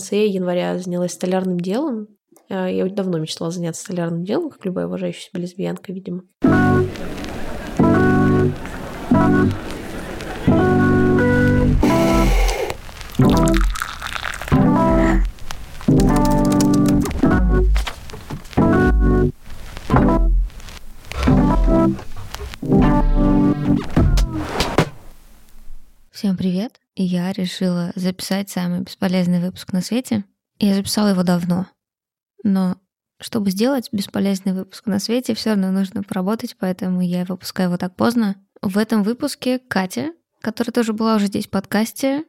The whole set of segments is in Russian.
конце января занялась столярным делом. А, я давно мечтала заняться столярным делом, как любая уважающая себя лесбиянка, видимо. Всем привет! Я решила записать самый бесполезный выпуск на свете. Я записала его давно. Но чтобы сделать бесполезный выпуск на свете, все равно нужно поработать, поэтому я выпускаю его так поздно. В этом выпуске Катя, которая тоже была уже здесь в подкасте,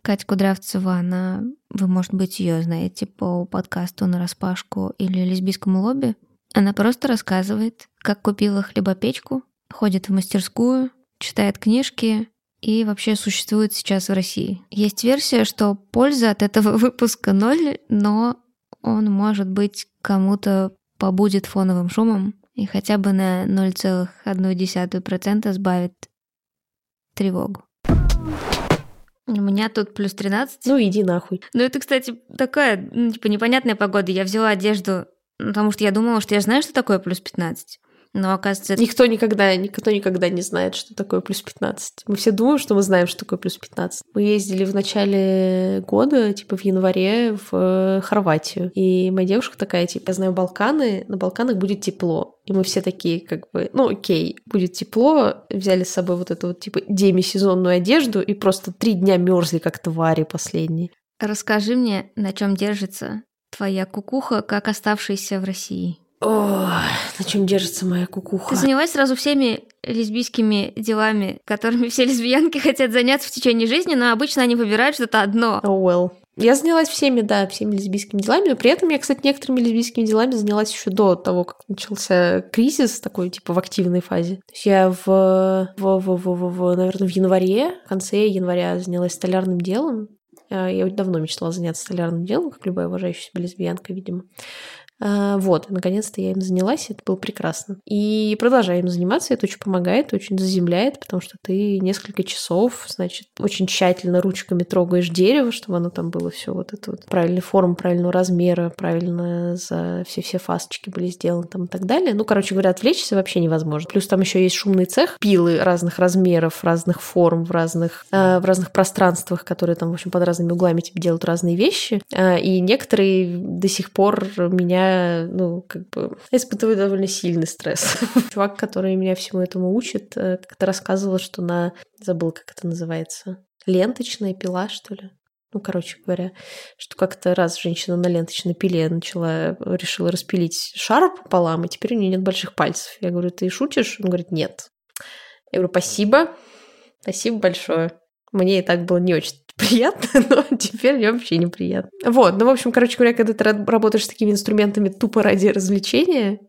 Катя Кудрявцева, она, вы, может быть, ее знаете по подкасту на распашку или лесбийскому лобби. Она просто рассказывает, как купила хлебопечку, ходит в мастерскую, читает книжки, и вообще существует сейчас в России. Есть версия, что польза от этого выпуска ноль, но он, может быть, кому-то побудет фоновым шумом и хотя бы на 0,1% сбавит тревогу. У меня тут плюс 13. Ну, иди нахуй. Ну, это, кстати, такая, ну, типа, непонятная погода. Я взяла одежду, потому что я думала, что я знаю, что такое плюс 15. Но оказывается... Никто никогда, никто никогда не знает, что такое плюс 15. Мы все думаем, что мы знаем, что такое плюс 15. Мы ездили в начале года, типа в январе, в э, Хорватию. И моя девушка такая, типа, я знаю Балканы, на Балканах будет тепло. И мы все такие, как бы, ну окей, будет тепло. Взяли с собой вот эту вот, типа, демисезонную одежду и просто три дня мерзли, как твари последние. Расскажи мне, на чем держится твоя кукуха, как оставшаяся в России? О, на чем держится моя кукуха? Ты занялась сразу всеми лесбийскими делами, которыми все лесбиянки хотят заняться в течение жизни, но обычно они выбирают что-то одно. Oh well. Я занялась всеми, да, всеми лесбийскими делами, но при этом я, кстати, некоторыми лесбийскими делами занялась еще до того, как начался кризис такой, типа, в активной фазе. То есть я в, в, в, в, в, в наверное, в январе, в конце января занялась столярным делом. А, я давно мечтала заняться столярным делом, как любая уважающая себя лесбиянка, видимо. А, вот, наконец-то я им занялась, это было прекрасно. И продолжаю им заниматься, это очень помогает, очень заземляет, потому что ты несколько часов, значит, очень тщательно ручками трогаешь дерево, чтобы оно там было все вот это вот правильной формы, правильного размера, правильно за все-все фасочки были сделаны там и так далее. Ну, короче говоря, отвлечься вообще невозможно. Плюс там еще есть шумный цех, пилы разных размеров, разных форм, в разных, э, в разных пространствах, которые там, в общем, под разными углами тебе делают разные вещи. Э, и некоторые до сих пор меня ну, как бы, испытываю довольно сильный стресс. Чувак, который меня всему этому учит, э, как-то рассказывал, что на... Забыл, как это называется. Ленточная пила, что ли? Ну, короче говоря, что как-то раз женщина на ленточной пиле начала, решила распилить шар пополам, и теперь у нее нет больших пальцев. Я говорю, ты шутишь? Он говорит, нет. Я говорю, спасибо, спасибо большое. Мне и так было не очень приятно, но теперь мне вообще неприятно. Вот, ну, в общем, короче говоря, когда ты работаешь с такими инструментами тупо ради развлечения,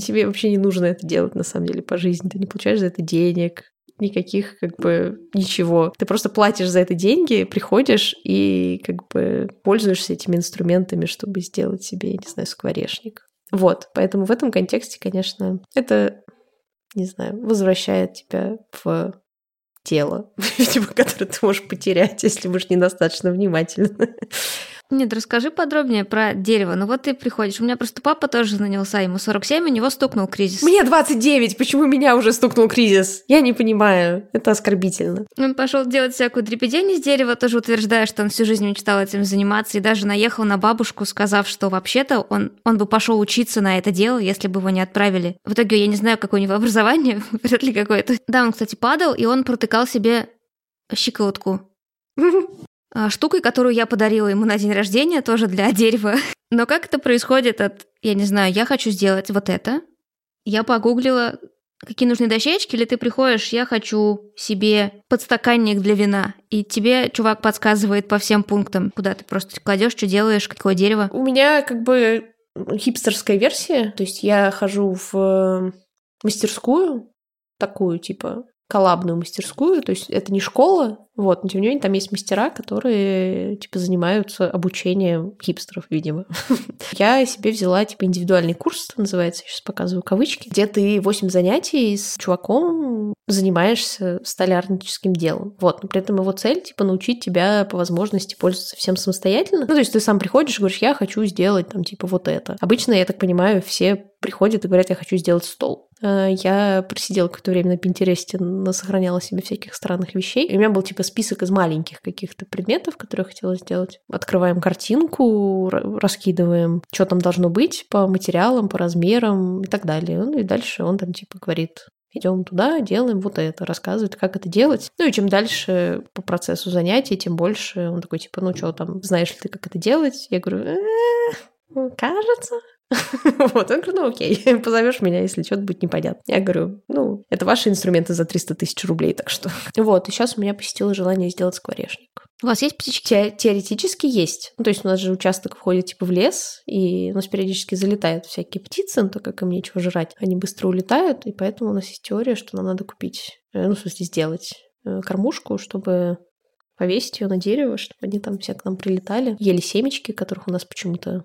тебе вообще не нужно это делать, на самом деле, по жизни. Ты не получаешь за это денег, никаких, как бы, ничего. Ты просто платишь за это деньги, приходишь и, как бы, пользуешься этими инструментами, чтобы сделать себе, не знаю, скворечник. Вот, поэтому в этом контексте, конечно, это, не знаю, возвращает тебя в тело, видимо, которое ты можешь потерять, если будешь недостаточно внимательна. Нет, расскажи подробнее про дерево. Ну вот ты приходишь. У меня просто папа тоже занялся, ему 47, у него стукнул кризис. Мне 29, почему меня уже стукнул кризис? Я не понимаю, это оскорбительно. Он пошел делать всякую дрепедень из дерева, тоже утверждая, что он всю жизнь мечтал этим заниматься, и даже наехал на бабушку, сказав, что вообще-то он, он бы пошел учиться на это дело, если бы его не отправили. В итоге я не знаю, какое у него образование, вряд ли какое-то. Да, он, кстати, падал, и он протыкал себе щиколотку. А, штукой, которую я подарила ему на день рождения, тоже для дерева. Но как это происходит от, я не знаю, я хочу сделать вот это. Я погуглила, какие нужны дощечки, или ты приходишь, я хочу себе подстаканник для вина, и тебе чувак подсказывает по всем пунктам, куда ты просто кладешь, что делаешь, какое дерево. У меня как бы хипстерская версия, то есть я хожу в мастерскую, такую, типа, коллабную мастерскую, то есть это не школа, вот, но тем не менее там есть мастера, которые, типа, занимаются обучением хипстеров, видимо. Я себе взяла, типа, индивидуальный курс, называется, сейчас показываю кавычки, где ты 8 занятий с чуваком занимаешься столярническим делом. Вот, но при этом его цель, типа, научить тебя по возможности пользоваться всем самостоятельно. Ну, то есть ты сам приходишь и говоришь, я хочу сделать, там, типа, вот это. Обычно, я так понимаю, все приходят и говорят, я хочу сделать стол. Э, я просидела какое-то время на Пинтересте, сохраняла себе всяких странных вещей. И у меня был типа список из маленьких каких-то предметов, которые я хотела сделать. Открываем картинку, раскидываем, что там должно быть по материалам, по размерам и так далее. Ну и дальше он там типа говорит, идем туда, делаем вот это, рассказывает, как это делать. Ну и чем дальше по процессу занятий, тем больше он такой, типа, ну что там, знаешь ли ты, как это делать? Я говорю, «Э, кажется, Вот, он говорит, ну окей, позовешь меня, если что-то будет непонятно. Я говорю, ну, это ваши инструменты за 300 тысяч рублей, так что... Вот, и сейчас у меня посетило желание сделать скворечник. У вас есть птички? Те- теоретически есть. Ну, то есть у нас же участок входит типа в лес, и у нас периодически залетают всякие птицы, но так как им нечего жрать, они быстро улетают, и поэтому у нас есть теория, что нам надо купить, э, ну, в смысле, сделать э, кормушку, чтобы повесить ее на дерево, чтобы они там все к нам прилетали, ели семечки, которых у нас почему-то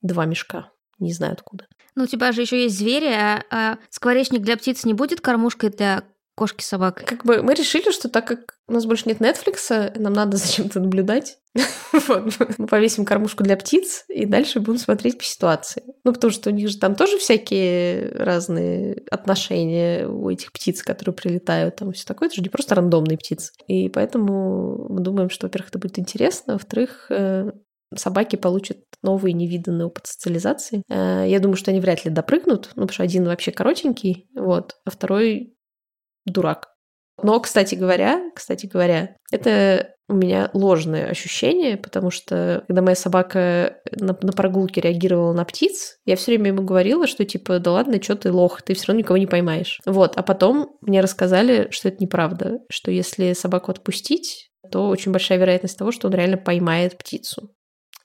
два мешка. Не знаю откуда. Ну, у тебя же еще есть звери, а, а скворечник для птиц не будет кормушкой для кошки собак. Как бы мы решили, что так как у нас больше нет Netflix, нам надо зачем-то наблюдать. вот. Мы повесим кормушку для птиц и дальше будем смотреть по ситуации. Ну, потому что у них же там тоже всякие разные отношения у этих птиц, которые прилетают, там все такое. Это же не просто рандомные птицы. И поэтому мы думаем, что, во-первых, это будет интересно, а во-вторых, э, собаки получат новый невиданный опыт социализации. Э, я думаю, что они вряд ли допрыгнут, ну, потому что один вообще коротенький, вот, а второй дурак. Но, кстати говоря, кстати говоря, это у меня ложное ощущение, потому что когда моя собака на, на прогулке реагировала на птиц, я все время ему говорила, что типа, да ладно, что ты лох, ты все равно никого не поймаешь. Вот, а потом мне рассказали, что это неправда, что если собаку отпустить, то очень большая вероятность того, что он реально поймает птицу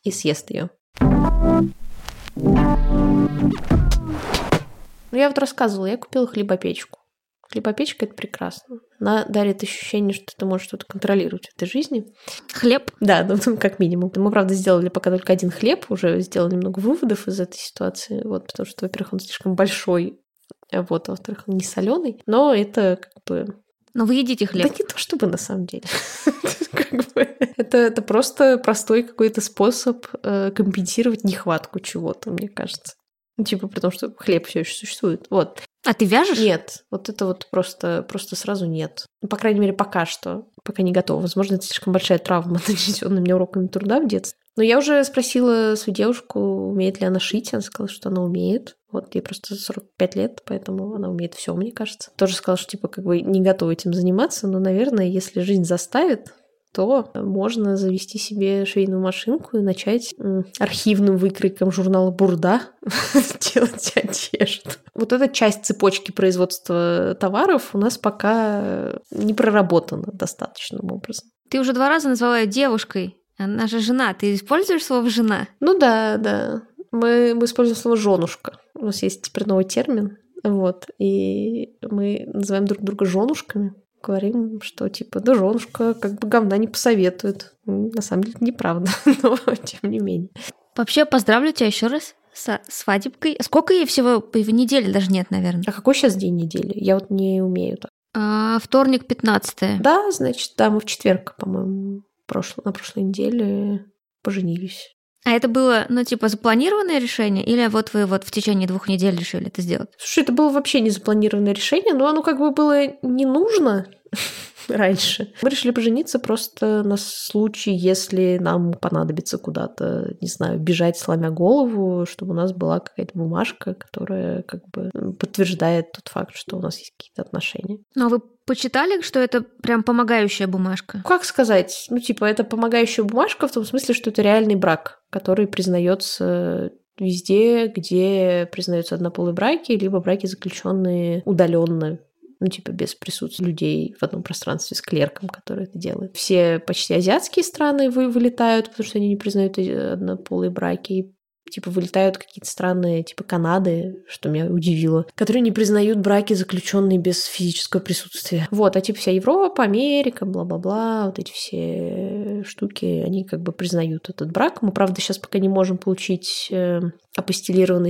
и съест ее. Ну, я вот рассказывала, я купила хлебопечку. Хлебопечка – это прекрасно. Она дарит ощущение, что ты можешь что-то контролировать в этой жизни. Хлеб? Да, ну, как минимум. Мы, правда, сделали пока только один хлеб, уже сделали много выводов из этой ситуации, вот, потому что, во-первых, он слишком большой, а вот, а во-вторых, он не соленый, но это как бы но вы едите хлеб. Да не то чтобы на самом деле. это, это просто простой какой-то способ э, компенсировать нехватку чего-то, мне кажется. Ну, типа, потому что хлеб все еще существует. Вот. А ты вяжешь? Нет. Вот это вот просто, просто сразу нет. Ну, по крайней мере, пока что. Пока не готова. Возможно, это слишком большая травма, нанесенная мне уроками труда в детстве. Но я уже спросила свою девушку, умеет ли она шить. Она сказала, что она умеет. Вот ей просто 45 лет, поэтому она умеет все, мне кажется. Тоже сказала, что типа как бы не готова этим заниматься, но, наверное, если жизнь заставит, то можно завести себе швейную машинку и начать архивным выкройком журнала «Бурда» делать одежду. Вот эта часть цепочки производства товаров у нас пока не проработана достаточным образом. Ты уже два раза назвала ее девушкой. Она же жена. Ты используешь слово «жена»? Ну да, да. Мы, мы используем слово «женушка». У нас есть теперь новый термин. Вот. И мы называем друг друга женушками. Говорим, что типа, да женушка как бы говна не посоветует. На самом деле неправда, но тем не менее. Вообще, поздравлю тебя еще раз с свадебкой. Сколько ей всего в неделе даже нет, наверное? А какой сейчас день недели? Я вот не умею так. А, вторник, 15 Да, значит, да, мы в четверг, по-моему, прошло, на прошлой неделе поженились. А это было, ну, типа, запланированное решение, или вот вы вот в течение двух недель решили это сделать? Слушай, это было вообще не запланированное решение, но оно как бы было не нужно раньше. Мы решили пожениться просто на случай, если нам понадобится куда-то, не знаю, бежать, сломя голову, чтобы у нас была какая-то бумажка, которая как бы подтверждает тот факт, что у нас есть какие-то отношения. Ну, а вы почитали, что это прям помогающая бумажка? Как сказать? Ну, типа, это помогающая бумажка в том смысле, что это реальный брак, который признается везде, где признаются однополые браки, либо браки, заключенные удаленно ну, типа, без присутствия людей в одном пространстве с клерком, который это делает. Все почти азиатские страны вы вылетают, потому что они не признают однополые браки. Типа вылетают какие-то страны, типа Канады, что меня удивило, которые не признают браки, заключенные без физического присутствия. Вот, а типа вся Европа, Америка, бла-бла-бла, вот эти все штуки, они как бы признают этот брак. Мы, правда, сейчас пока не можем получить э,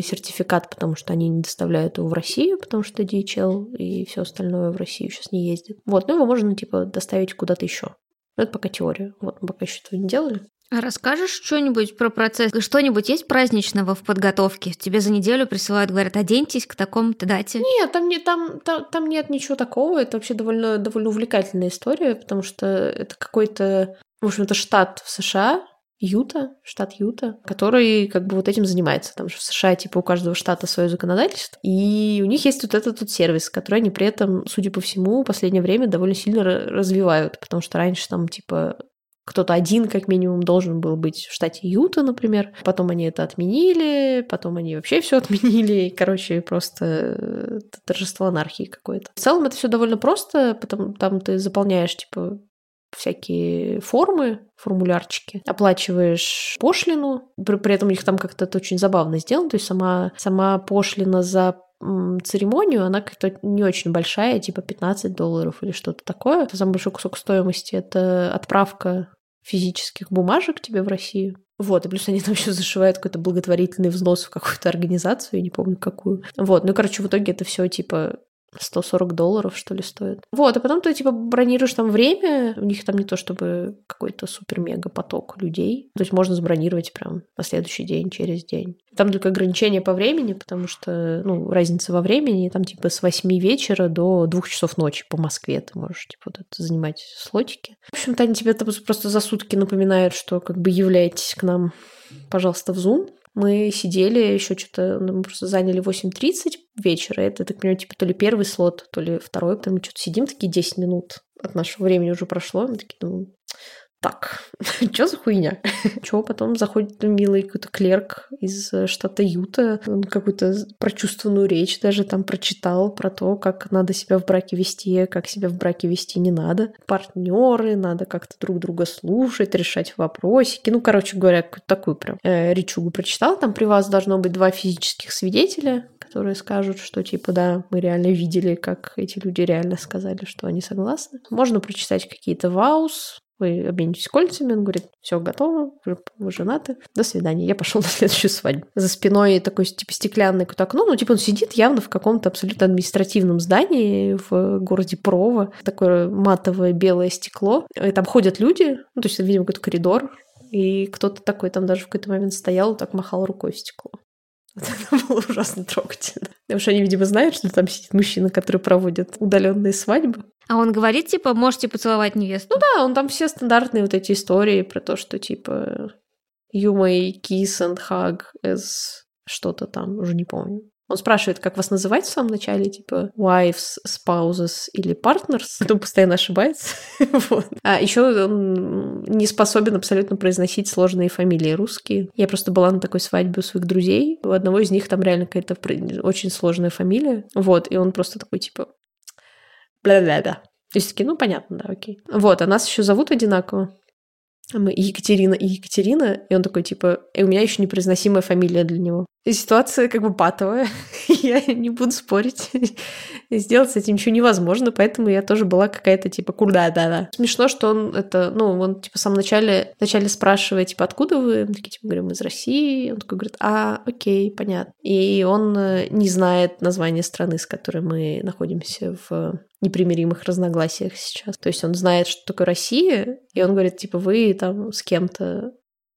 сертификат, потому что они не доставляют его в Россию, потому что DHL и все остальное в Россию сейчас не ездит. Вот, ну его можно типа доставить куда-то еще. Это пока теория. Вот, мы пока еще этого не делали. А расскажешь что-нибудь про процесс? Что-нибудь есть праздничного в подготовке? Тебе за неделю присылают, говорят, оденьтесь к такому-то дате? Нет, там, не, там, там, там нет ничего такого. Это вообще довольно, довольно увлекательная история, потому что это какой-то, в общем, это штат в США, Юта, штат Юта, который как бы вот этим занимается. Там же в США типа у каждого штата свое законодательство. И у них есть вот этот вот сервис, который они при этом, судя по всему, в последнее время довольно сильно развивают, потому что раньше там типа кто-то один, как минимум, должен был быть в штате Юта, например. Потом они это отменили, потом они вообще все отменили. Короче, просто э, торжество анархии какое-то. В целом это все довольно просто, потому там ты заполняешь, типа, всякие формы, формулярчики, оплачиваешь пошлину, при, при этом них там как-то это очень забавно сделано, то есть сама, сама пошлина за церемонию, она как-то не очень большая, типа 15 долларов или что-то такое. Самый большой кусок стоимости — это отправка физических бумажек тебе в Россию. Вот, и плюс они там еще зашивают какой-то благотворительный взнос в какую-то организацию, я не помню какую. Вот, ну, короче, в итоге это все типа 140 долларов, что ли, стоит. Вот, а потом ты, типа, бронируешь там время, у них там не то чтобы какой-то супер-мега поток людей, то есть можно забронировать прям на следующий день, через день. Там только ограничение по времени, потому что, ну, разница во времени, там, типа, с 8 вечера до 2 часов ночи по Москве ты можешь, типа, вот это занимать слотики. В общем-то, они тебе просто за сутки напоминают, что, как бы, являйтесь к нам, пожалуйста, в Zoom, мы сидели еще что-то, ну, мы просто заняли 8.30 вечера. Это, так понимаю, типа то ли первый слот, то ли второй. Потом мы что-то сидим, такие 10 минут от нашего времени уже прошло. Мы такие думаем, так, что за хуйня? Чего потом заходит милый какой-то клерк из э, штата Юта, он какую-то прочувственную речь даже там прочитал про то, как надо себя в браке вести, как себя в браке вести не надо. Партнеры, надо как-то друг друга слушать, решать вопросики. Ну, короче говоря, такую прям э, речугу прочитал. Там при вас должно быть два физических свидетеля, которые скажут, что типа да, мы реально видели, как эти люди реально сказали, что они согласны. Можно прочитать какие-то ваус, вы обменитесь кольцами, он говорит, все готово, вы, вы женаты, до свидания. Я пошел на следующую свадьбу. За спиной такой типа стеклянный какое-то окно, ну типа он сидит явно в каком-то абсолютно административном здании в городе Прово, такое матовое белое стекло, и там ходят люди, ну то есть, видимо, какой-то коридор, и кто-то такой там даже в какой-то момент стоял, так махал рукой в стекло. Вот это было ужасно трогательно. Потому что они, видимо, знают, что там сидит мужчина, который проводит удаленные свадьбы. А он говорит, типа, можете поцеловать невесту? Ну да, он там все стандартные вот эти истории про то, что, типа, you may kiss and hug as что-то там, уже не помню. Он спрашивает, как вас называть в самом начале, типа wives, spouses или partners. Потом постоянно ошибается. вот. А еще он не способен абсолютно произносить сложные фамилии русские. Я просто была на такой свадьбе у своих друзей. У одного из них там реально какая-то очень сложная фамилия. Вот, и он просто такой, типа, бля-бля-бля. И все таки ну, понятно, да, окей. Вот, а нас еще зовут одинаково. Мы Екатерина и Екатерина, и он такой, типа, и у меня еще непроизносимая фамилия для него. Ситуация как бы патовая, я не буду спорить. Сделать с этим ничего невозможно, поэтому я тоже была какая-то типа куда да да Смешно, что он это, ну, он типа в самом начале, вначале спрашивает, типа, откуда вы? Мы такие, типа, говорим, из России. Он такой говорит, а, окей, понятно. И он э, не знает название страны, с которой мы находимся в непримиримых разногласиях сейчас. То есть он знает, что такое Россия, и он говорит, типа, вы там с кем-то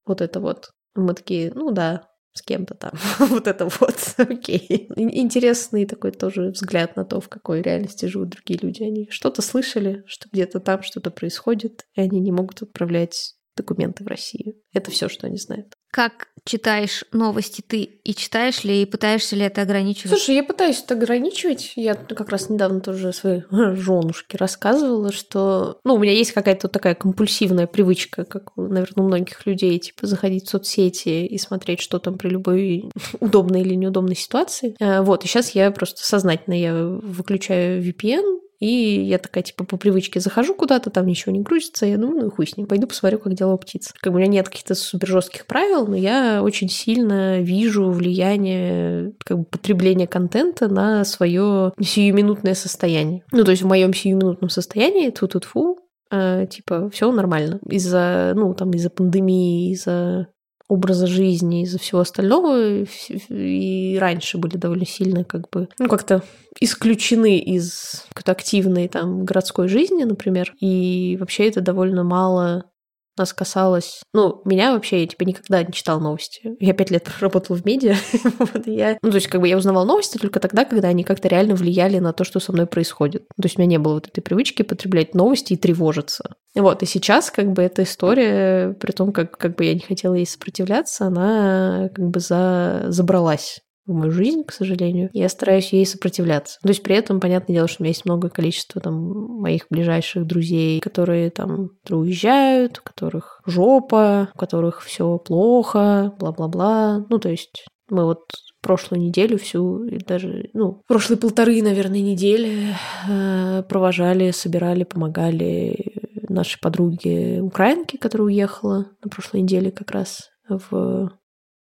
вот это вот. Мы такие, ну да, с кем-то там. вот это вот, окей. Интересный такой тоже взгляд на то, в какой реальности живут другие люди. Они что-то слышали, что где-то там что-то происходит, и они не могут отправлять документы в Россию. Это все, что они знают. Как читаешь новости ты и читаешь ли, и пытаешься ли это ограничивать? Слушай, я пытаюсь это ограничивать. Я как раз недавно тоже своей женушке рассказывала, что ну, у меня есть какая-то такая компульсивная привычка, как, наверное, у многих людей, типа заходить в соцсети и смотреть, что там при любой удобной или неудобной ситуации. Э, вот, и сейчас я просто сознательно я выключаю VPN, и я такая, типа, по привычке захожу куда-то, там ничего не грузится, я думаю, ну и хуй с ним, пойду посмотрю, как дела у птиц. Как бы у меня нет каких-то супер жестких правил, но я очень сильно вижу влияние как бы, потребления контента на свое сиюминутное состояние. Ну, то есть в моем сиюминутном состоянии, тут фу э, типа, все нормально. Из-за, ну, там, из-за пандемии, из-за образа жизни, из-за всего остального и раньше были довольно сильно как бы, ну, как-то исключены из активной там городской жизни, например, и вообще это довольно мало нас касалось... Ну, меня вообще, я, типа, никогда не читала новости. Я пять лет проработала в медиа. вот, я... Ну, то есть, как бы я узнавала новости только тогда, когда они как-то реально влияли на то, что со мной происходит. То есть, у меня не было вот этой привычки потреблять новости и тревожиться. Вот, и сейчас, как бы, эта история, при том, как, как бы я не хотела ей сопротивляться, она как бы за... забралась в мою жизнь, к сожалению. Я стараюсь ей сопротивляться. То есть при этом, понятное дело, что у меня есть много количества там моих ближайших друзей, которые там уезжают, у которых жопа, у которых все плохо, бла-бла-бла. Ну, то есть мы вот прошлую неделю всю, и даже, ну, прошлые полторы, наверное, недели э, провожали, собирали, помогали нашей подруге украинке, которая уехала на прошлой неделе как раз в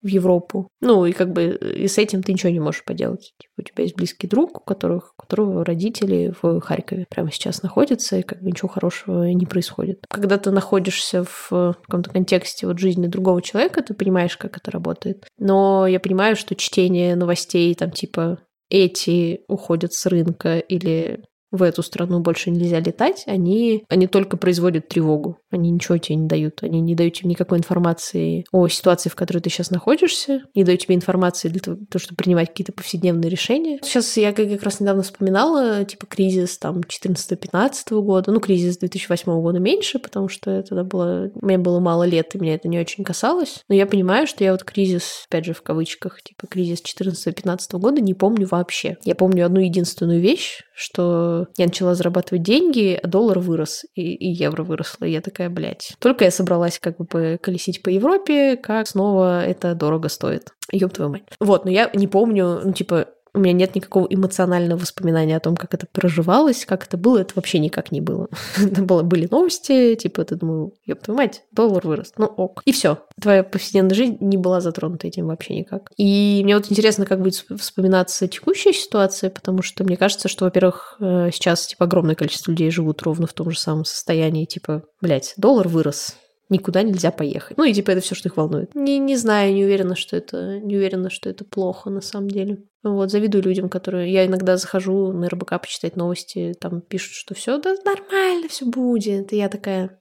в Европу. Ну, и как бы и с этим ты ничего не можешь поделать. Типа, у тебя есть близкий друг, у которых, у которого родители в Харькове прямо сейчас находятся, и как бы ничего хорошего не происходит. Когда ты находишься в каком-то контексте вот жизни другого человека, ты понимаешь, как это работает. Но я понимаю, что чтение новостей там типа эти уходят с рынка или в эту страну больше нельзя летать, они, они только производят тревогу. Они ничего тебе не дают. Они не дают тебе никакой информации о ситуации, в которой ты сейчас находишься, не дают тебе информации для того, чтобы принимать какие-то повседневные решения. Сейчас я как раз недавно вспоминала, типа, кризис там 14-15 года, ну, кризис 2008 года меньше, потому что тогда было, мне было мало лет, и меня это не очень касалось. Но я понимаю, что я вот кризис, опять же, в кавычках, типа, кризис 14-15 года не помню вообще. Я помню одну единственную вещь, что я начала зарабатывать деньги, а доллар вырос, и, и евро выросло. И я такая, блядь. Только я собралась как бы колесить по Европе, как снова это дорого стоит. Ёб твою мать. Вот, но я не помню, ну, типа, у меня нет никакого эмоционального воспоминания о том, как это проживалось, как это было, это вообще никак не было. это было, были новости, типа, ты думал, ёб твою мать, доллар вырос, ну ок. И все. Твоя повседневная жизнь не была затронута этим вообще никак. И мне вот интересно, как будет вспоминаться текущая ситуация, потому что мне кажется, что, во-первых, э, сейчас, типа, огромное количество людей живут ровно в том же самом состоянии, типа, блядь, доллар вырос, никуда нельзя поехать. Ну и типа это все, что их волнует. Не, не знаю, не уверена, что это не уверена, что это плохо на самом деле. Вот, завидую людям, которые... Я иногда захожу на РБК почитать новости, там пишут, что все да, нормально, все будет. И я такая...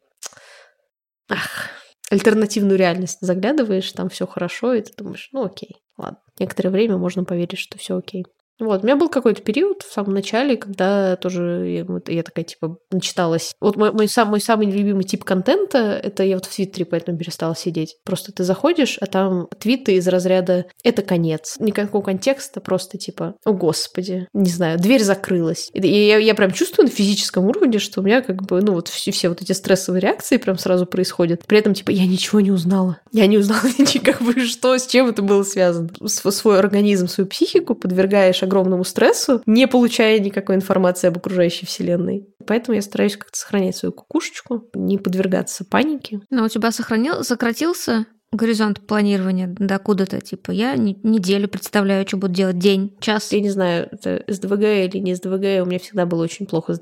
Ах, альтернативную реальность заглядываешь, там все хорошо, и ты думаешь, ну окей, ладно. Некоторое время можно поверить, что все окей. Вот, у меня был какой-то период в самом начале, когда тоже я, я такая, типа, начиталась. Вот мой, мой, сам, мой самый любимый тип контента, это я вот в Твиттере поэтому перестала сидеть. Просто ты заходишь, а там твиты из разряда «это конец». Никакого контекста, просто типа «О, Господи!» Не знаю, дверь закрылась. И я, я прям чувствую на физическом уровне, что у меня как бы, ну вот все, все вот эти стрессовые реакции прям сразу происходят. При этом, типа, я ничего не узнала. Я не узнала ничего, как бы, что, с чем это было связано. Свой организм, свою психику подвергаешь огромному стрессу, не получая никакой информации об окружающей вселенной. Поэтому я стараюсь как-то сохранять свою кукушечку, не подвергаться панике. Но у тебя сохранил, сократился горизонт планирования до куда-то, типа, я неделю представляю, что буду делать, день, час. Я не знаю, это СДВГ или не СДВГ, у меня всегда было очень плохо с,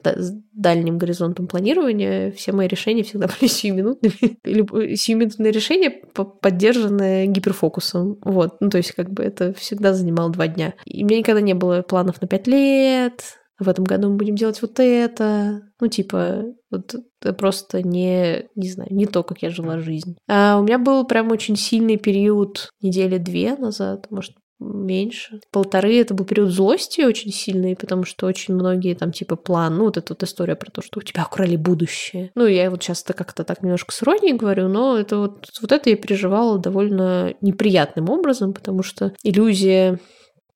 дальним горизонтом планирования, все мои решения всегда были сиюминутными. Э, сиюминутные решения, поддержанные гиперфокусом, вот, ну, то есть, как бы это всегда занимало два дня. И у меня никогда не было планов на пять лет, в этом году мы будем делать вот это. Ну, типа, вот это просто не, не знаю, не то, как я жила жизнь. А у меня был прям очень сильный период недели две назад, может, меньше. Полторы это был период злости очень сильный, потому что очень многие там типа план, ну вот эта вот история про то, что у тебя украли будущее. Ну я вот часто как-то так немножко с иронией говорю, но это вот, вот это я переживала довольно неприятным образом, потому что иллюзия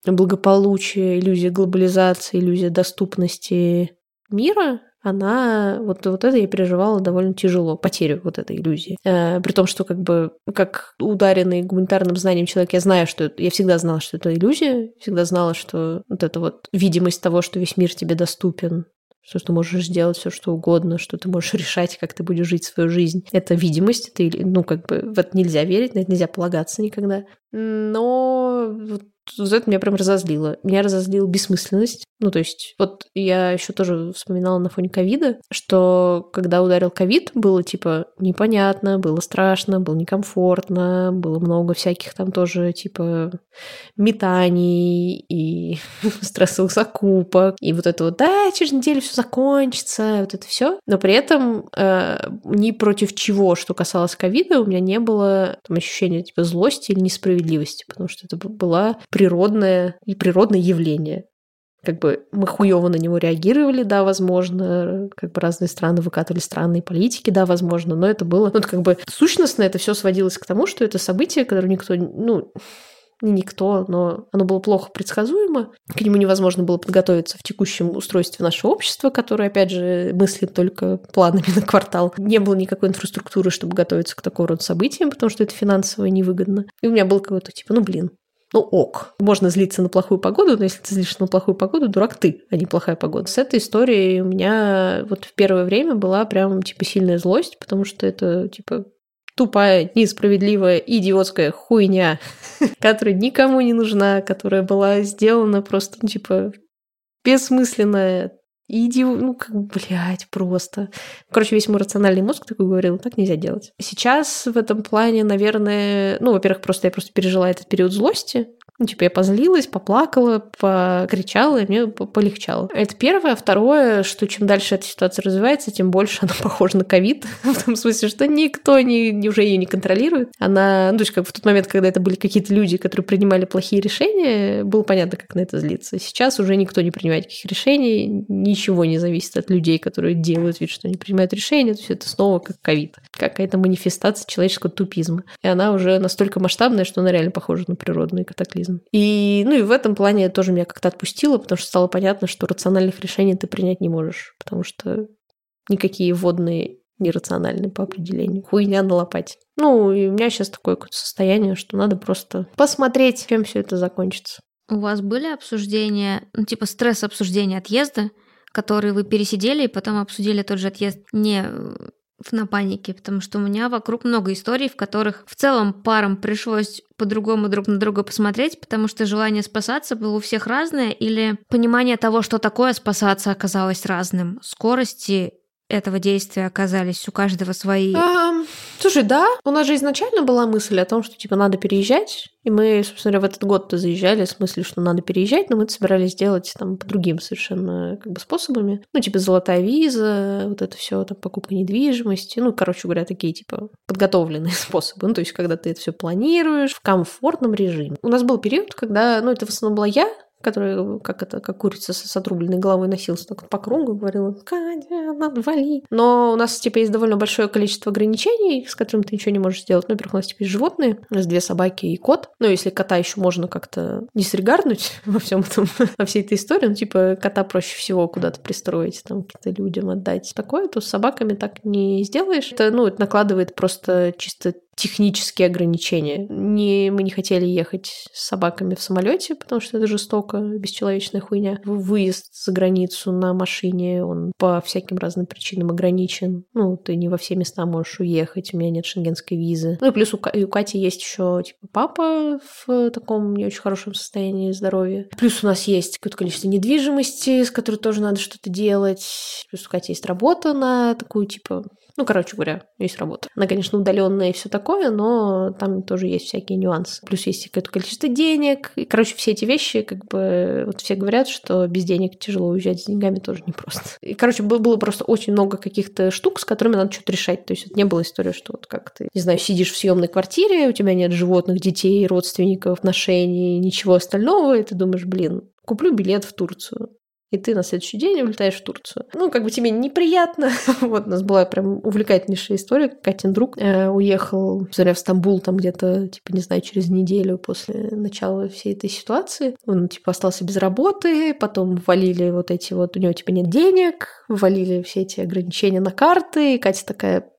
благополучие, иллюзия глобализации, иллюзия доступности мира, она, вот, вот это я переживала довольно тяжело, потерю вот этой иллюзии. Э, при том, что как бы, как ударенный гуманитарным знанием человек, я знаю, что я всегда знала, что это иллюзия, всегда знала, что вот эта вот видимость того, что весь мир тебе доступен, что ты можешь сделать все, что угодно, что ты можешь решать, как ты будешь жить свою жизнь. Это видимость, это, ну, как бы, в это нельзя верить, на это нельзя полагаться никогда. Но вот вот это меня прям разозлило. Меня разозлила бессмысленность. Ну, то есть, вот я еще тоже вспоминала на фоне ковида, что когда ударил ковид, было типа непонятно, было страшно, было некомфортно, было много всяких там тоже типа метаний и стрессовых закупок, и вот это вот, да, через неделю все закончится, вот это все. Но при этом э, ни против чего, что касалось ковида, у меня не было там ощущения типа злости или несправедливости, потому что это была природное и природное явление. Как бы мы хуево на него реагировали, да, возможно, как бы разные страны выкатывали странные политики, да, возможно, но это было, ну, это как бы сущностно это все сводилось к тому, что это событие, которое никто, ну, не никто, но оно было плохо предсказуемо. К нему невозможно было подготовиться в текущем устройстве нашего общества, которое, опять же, мыслит только планами на квартал. Не было никакой инфраструктуры, чтобы готовиться к такого рода событиям, потому что это финансово невыгодно. И у меня был какой-то типа, ну блин, ну ок, можно злиться на плохую погоду, но если ты злишься на плохую погоду, дурак ты, а не плохая погода. С этой историей у меня вот в первое время была прям типа сильная злость, потому что это типа тупая, несправедливая, идиотская хуйня, которая никому не нужна, которая была сделана просто, ну, типа, бессмысленная, Иди, ну, как, блядь, просто. Короче, весь мой рациональный мозг такой говорил, так нельзя делать. Сейчас в этом плане, наверное, ну, во-первых, просто я просто пережила этот период злости, ну, типа, я позлилась, поплакала, покричала, и мне полегчало. Это первое. Второе, что чем дальше эта ситуация развивается, тем больше она похожа на ковид. в том смысле, что никто не, уже ее не контролирует. Она, ну, то есть, как в тот момент, когда это были какие-то люди, которые принимали плохие решения, было понятно, как на это злиться. Сейчас уже никто не принимает никаких решений, ничего не зависит от людей, которые делают вид, что они принимают решения. То есть, это снова как ковид. Какая-то манифестация человеческого тупизма. И она уже настолько масштабная, что она реально похожа на природный катаклизм капитализм. И, ну, и в этом плане тоже меня как-то отпустило, потому что стало понятно, что рациональных решений ты принять не можешь, потому что никакие водные нерациональные по определению. Хуйня на лопате. Ну, и у меня сейчас такое какое-то состояние, что надо просто посмотреть, чем все это закончится. У вас были обсуждения, ну, типа стресс обсуждения отъезда, которые вы пересидели и потом обсудили тот же отъезд не на панике, потому что у меня вокруг много историй, в которых в целом парам пришлось по-другому друг на друга посмотреть, потому что желание спасаться было у всех разное, или понимание того, что такое спасаться, оказалось разным. Скорости этого действия оказались у каждого свои? Слушай, да, у нас же изначально была мысль о том, что типа надо переезжать, и мы, собственно говоря, в этот год-то заезжали с мыслью, что надо переезжать, но мы это собирались делать там по другим совершенно как бы способами. Ну, типа золотая виза, вот это все, там покупка недвижимости, ну, короче говоря, такие типа подготовленные способы. Ну, то есть, когда ты это все планируешь в комфортном режиме. У нас был период, когда, ну, это в основном была я, который, как это, как курица с отрубленной головой носился так по кругу, говорила, Катя, надо вали. Но у нас, типа, есть довольно большое количество ограничений, с которыми ты ничего не можешь сделать. Ну, во-первых, у нас, типа, животные, у нас две собаки и кот. Ну, если кота еще можно как-то дисрегарнуть во всем этом, во всей этой истории, ну, типа, кота проще всего куда-то пристроить, там, каким-то людям отдать. Такое, то с собаками так не сделаешь. Это, ну, это накладывает просто чисто технические ограничения. Не, мы не хотели ехать с собаками в самолете, потому что это жестоко, бесчеловечная хуйня. Выезд за границу на машине, он по всяким разным причинам ограничен. Ну, ты не во все места можешь уехать, у меня нет шенгенской визы. Ну и плюс у, у Кати есть еще типа папа в таком не очень хорошем состоянии здоровья. Плюс у нас есть какое-то количество недвижимости, с которой тоже надо что-то делать. Плюс у Кати есть работа на такую типа ну, короче говоря, есть работа. Она, конечно, удаленная и все такое, но там тоже есть всякие нюансы. Плюс есть какое-то количество денег. И, короче, все эти вещи, как бы, вот все говорят, что без денег тяжело уезжать с деньгами тоже непросто. И, короче, было просто очень много каких-то штук, с которыми надо что-то решать. То есть это не было истории, что вот как ты, не знаю, сидишь в съемной квартире, у тебя нет животных, детей, родственников, отношений, ничего остального, и ты думаешь, блин, куплю билет в Турцию и ты на следующий день улетаешь в Турцию. Ну, как бы тебе неприятно. вот у нас была прям увлекательнейшая история. Катин друг э, уехал, смотря в Стамбул, там где-то, типа, не знаю, через неделю после начала всей этой ситуации. Он, типа, остался без работы, потом валили вот эти вот, у него, типа, нет денег, валили все эти ограничения на карты, и Катя такая,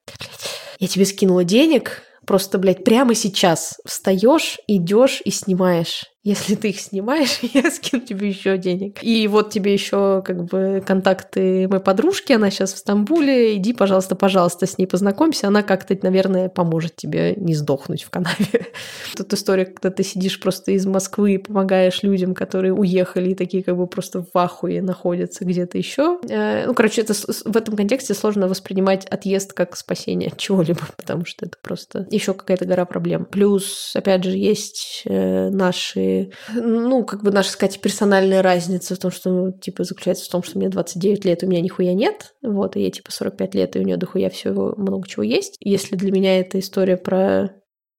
я тебе скинула денег, Просто, блядь, прямо сейчас встаешь, идешь и снимаешь. Если ты их снимаешь, я скину тебе еще денег. И вот тебе еще как бы контакты моей подружки, она сейчас в Стамбуле, иди, пожалуйста, пожалуйста, с ней познакомься, она как-то, наверное, поможет тебе не сдохнуть в канаве. Тут история, когда ты сидишь просто из Москвы и помогаешь людям, которые уехали и такие как бы просто в ахуе находятся где-то еще. Э, ну, короче, это в этом контексте сложно воспринимать отъезд как спасение от чего-либо, потому что это просто еще какая-то гора проблем. Плюс, опять же, есть э, ну, как бы наша, сказать, персональная разница в том, что, типа, заключается в том, что мне 29 лет, у меня нихуя нет, вот, и я, типа, 45 лет, и у нее дохуя всего много чего есть. Если для меня это история про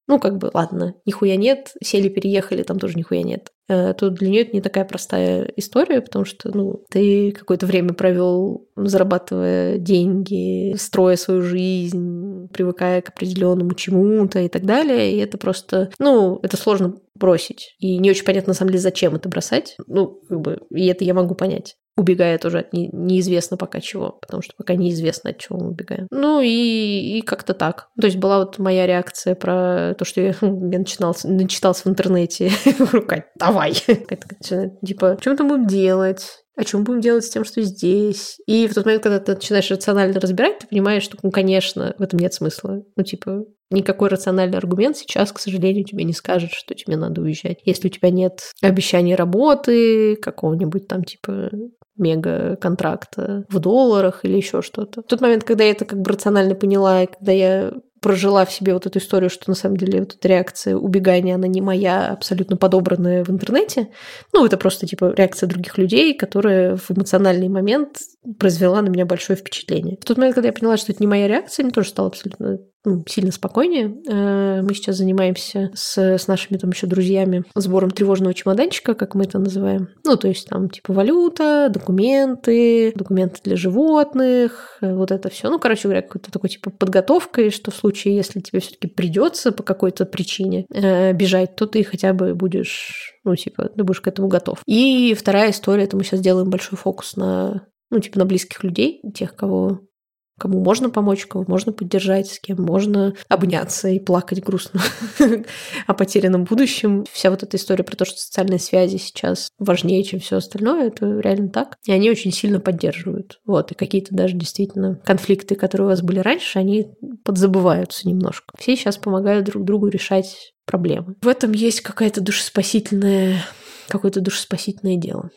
ну, как бы, ладно, нихуя нет, сели, переехали, там тоже нихуя нет. Э, то для нее это не такая простая история, потому что, ну, ты какое-то время провел, зарабатывая деньги, строя свою жизнь, привыкая к определенному чему-то и так далее, и это просто, ну, это сложно бросить. И не очень понятно, на самом деле, зачем это бросать. Ну, как бы, и это я могу понять убегая тоже от не, неизвестно пока чего, потому что пока неизвестно, от чего мы убегаем. Ну и, и как-то так. То есть была вот моя реакция про то, что я, я начинал, начитался в интернете. Кать, давай. Типа, что мы будем делать? О чем будем делать с тем, что здесь. И в тот момент, когда ты начинаешь рационально разбирать, ты понимаешь, что, ну, конечно, в этом нет смысла. Ну, типа, никакой рациональный аргумент сейчас, к сожалению, тебе не скажет, что тебе надо уезжать. Если у тебя нет обещаний работы, какого-нибудь там, типа, мега-контракта в долларах или еще что-то. В тот момент, когда я это как бы рационально поняла, и когда я прожила в себе вот эту историю, что на самом деле вот эта реакция убегания, она не моя, абсолютно подобранная в интернете. Ну, это просто типа реакция других людей, которая в эмоциональный момент произвела на меня большое впечатление. В тот момент, когда я поняла, что это не моя реакция, мне тоже стало абсолютно ну, сильно спокойнее. Э, мы сейчас занимаемся с, с нашими там еще друзьями сбором тревожного чемоданчика, как мы это называем. Ну, то есть там типа валюта, документы, документы для животных, э, вот это все. Ну, короче говоря, какой-то такой типа подготовкой, что в случае, если тебе все-таки придется по какой-то причине э, бежать, то ты хотя бы будешь, ну, типа, ты будешь к этому готов. И вторая история, это мы сейчас делаем большой фокус на ну, типа на близких людей, тех, кого кому можно помочь, кого можно поддержать, с кем можно обняться и плакать грустно о потерянном будущем. Вся вот эта история про то, что социальные связи сейчас важнее, чем все остальное, это реально так. И они очень сильно поддерживают. Вот, и какие-то даже действительно конфликты, которые у вас были раньше, они подзабываются немножко. Все сейчас помогают друг другу решать проблемы. В этом есть какая-то душеспасительная, какое-то душеспасительное дело.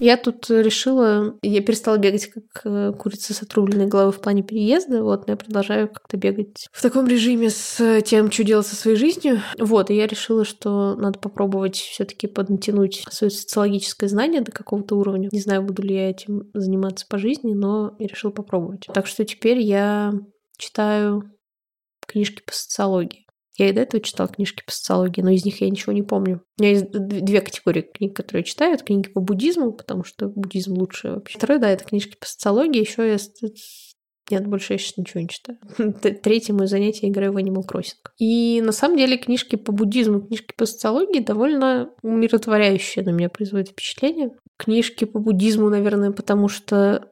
Я тут решила, я перестала бегать как э, курица с отрубленной головой в плане переезда, вот, но я продолжаю как-то бегать в таком режиме с тем, что делать со своей жизнью. Вот, и я решила, что надо попробовать все таки поднатянуть свое социологическое знание до какого-то уровня. Не знаю, буду ли я этим заниматься по жизни, но я решила попробовать. Так что теперь я читаю книжки по социологии. Я и до этого читала книжки по социологии, но из них я ничего не помню. У меня есть две категории книг, которые читаю. Это книги по буддизму, потому что буддизм лучше вообще. Второе, да, это книжки по социологии. Еще я нет, больше я сейчас ничего не читаю. Третье мое занятие играю в Animal Crossing. И на самом деле книжки по буддизму, книжки по социологии довольно умиротворяющие на меня производят впечатление. Книжки по буддизму, наверное, потому что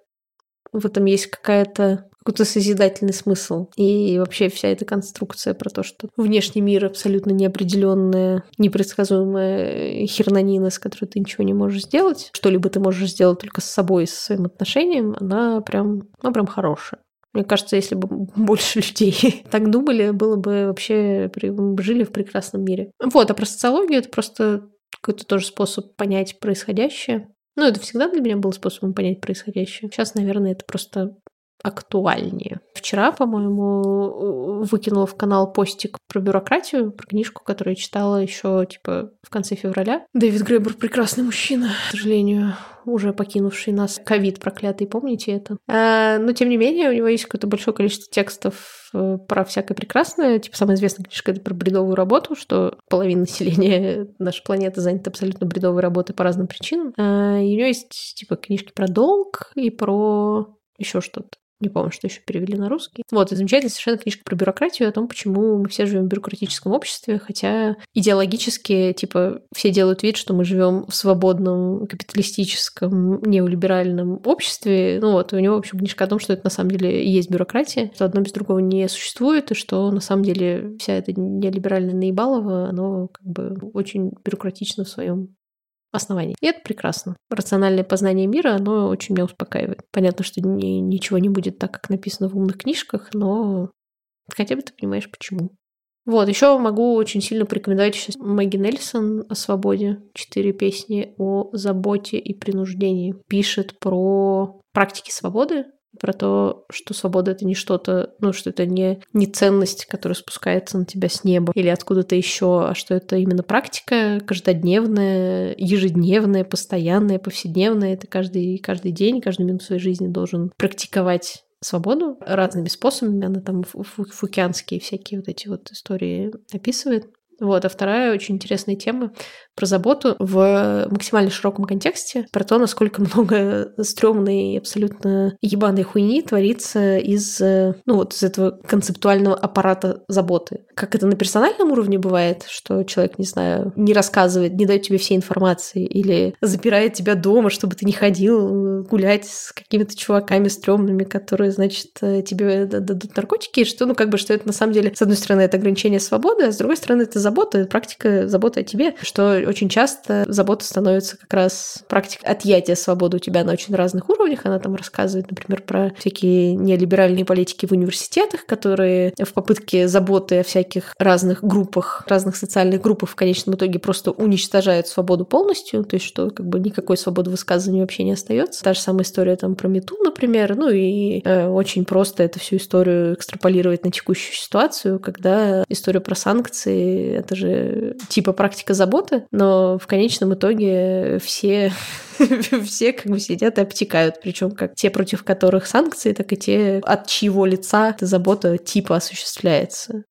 в этом есть какая-то какой-то созидательный смысл. И вообще вся эта конструкция про то, что внешний мир абсолютно неопределенная, непредсказуемая хернанина, с которой ты ничего не можешь сделать, что-либо ты можешь сделать только с собой, со своим отношением, она прям, она прям хорошая. Мне кажется, если бы больше людей так думали, было бы вообще жили в прекрасном мире. Вот, а про социологию это просто какой-то тоже способ понять происходящее. Ну, это всегда для меня был способом понять происходящее. Сейчас, наверное, это просто актуальнее. Вчера, по-моему, выкинула в канал постик про бюрократию, про книжку, которую я читала еще типа в конце февраля. Дэвид Грейбер прекрасный мужчина, к сожалению, уже покинувший нас. Ковид проклятый, помните это? А, но, тем не менее, у него есть какое-то большое количество текстов э, про всякое прекрасное. Типа, самая известная книжка — это про бредовую работу, что половина населения нашей планеты занята абсолютно бредовой работой по разным причинам. А, и у него есть, типа, книжки про долг и про еще что-то. Не помню, что еще перевели на русский. Вот, и замечательная совершенно книжка про бюрократию, о том, почему мы все живем в бюрократическом обществе, хотя идеологически, типа, все делают вид, что мы живем в свободном, капиталистическом, неолиберальном обществе. Ну вот, у него, в общем, книжка о том, что это на самом деле и есть бюрократия, что одно без другого не существует, и что на самом деле вся эта неолиберальная наебалова, оно как бы очень бюрократично в своем оснований. И это прекрасно. Рациональное познание мира, оно очень меня успокаивает. Понятно, что ни, ничего не будет так, как написано в умных книжках, но хотя бы ты понимаешь, почему. Вот, еще могу очень сильно порекомендовать сейчас Мэгги Нельсон о свободе. Четыре песни о заботе и принуждении. Пишет про практики свободы, про то, что свобода это не что-то, ну, что это не, не ценность, которая спускается на тебя с неба или откуда-то еще, а что это именно практика каждодневная, ежедневная, постоянная, повседневная. Это каждый, каждый день, каждую минуту своей жизни должен практиковать свободу разными способами. Она там фукианские всякие вот эти вот истории описывает. Вот, а вторая очень интересная тема про заботу в максимально широком контексте, про то, насколько много стрёмной и абсолютно ебаной хуйни творится из, ну вот, из этого концептуального аппарата заботы. Как это на персональном уровне бывает, что человек, не знаю, не рассказывает, не дает тебе всей информации или запирает тебя дома, чтобы ты не ходил гулять с какими-то чуваками стрёмными, которые, значит, тебе дадут наркотики, что, ну, как бы, что это на самом деле, с одной стороны, это ограничение свободы, а с другой стороны, это забота, практика заботы о тебе, что очень часто забота становится как раз практикой отъятия свободы у тебя на очень разных уровнях. Она там рассказывает, например, про всякие неолиберальные политики в университетах, которые в попытке заботы о всяких разных группах, разных социальных группах в конечном итоге просто уничтожают свободу полностью, то есть что как бы никакой свободы высказывания вообще не остается. Та же самая история там про мету, например, ну и э, очень просто эту всю историю экстраполировать на текущую ситуацию, когда история про санкции — это же типа практика заботы, но в конечном итоге все все как бы сидят и обтекают, причем как те, против которых санкции, так и те, от чьего лица эта забота типа осуществляется.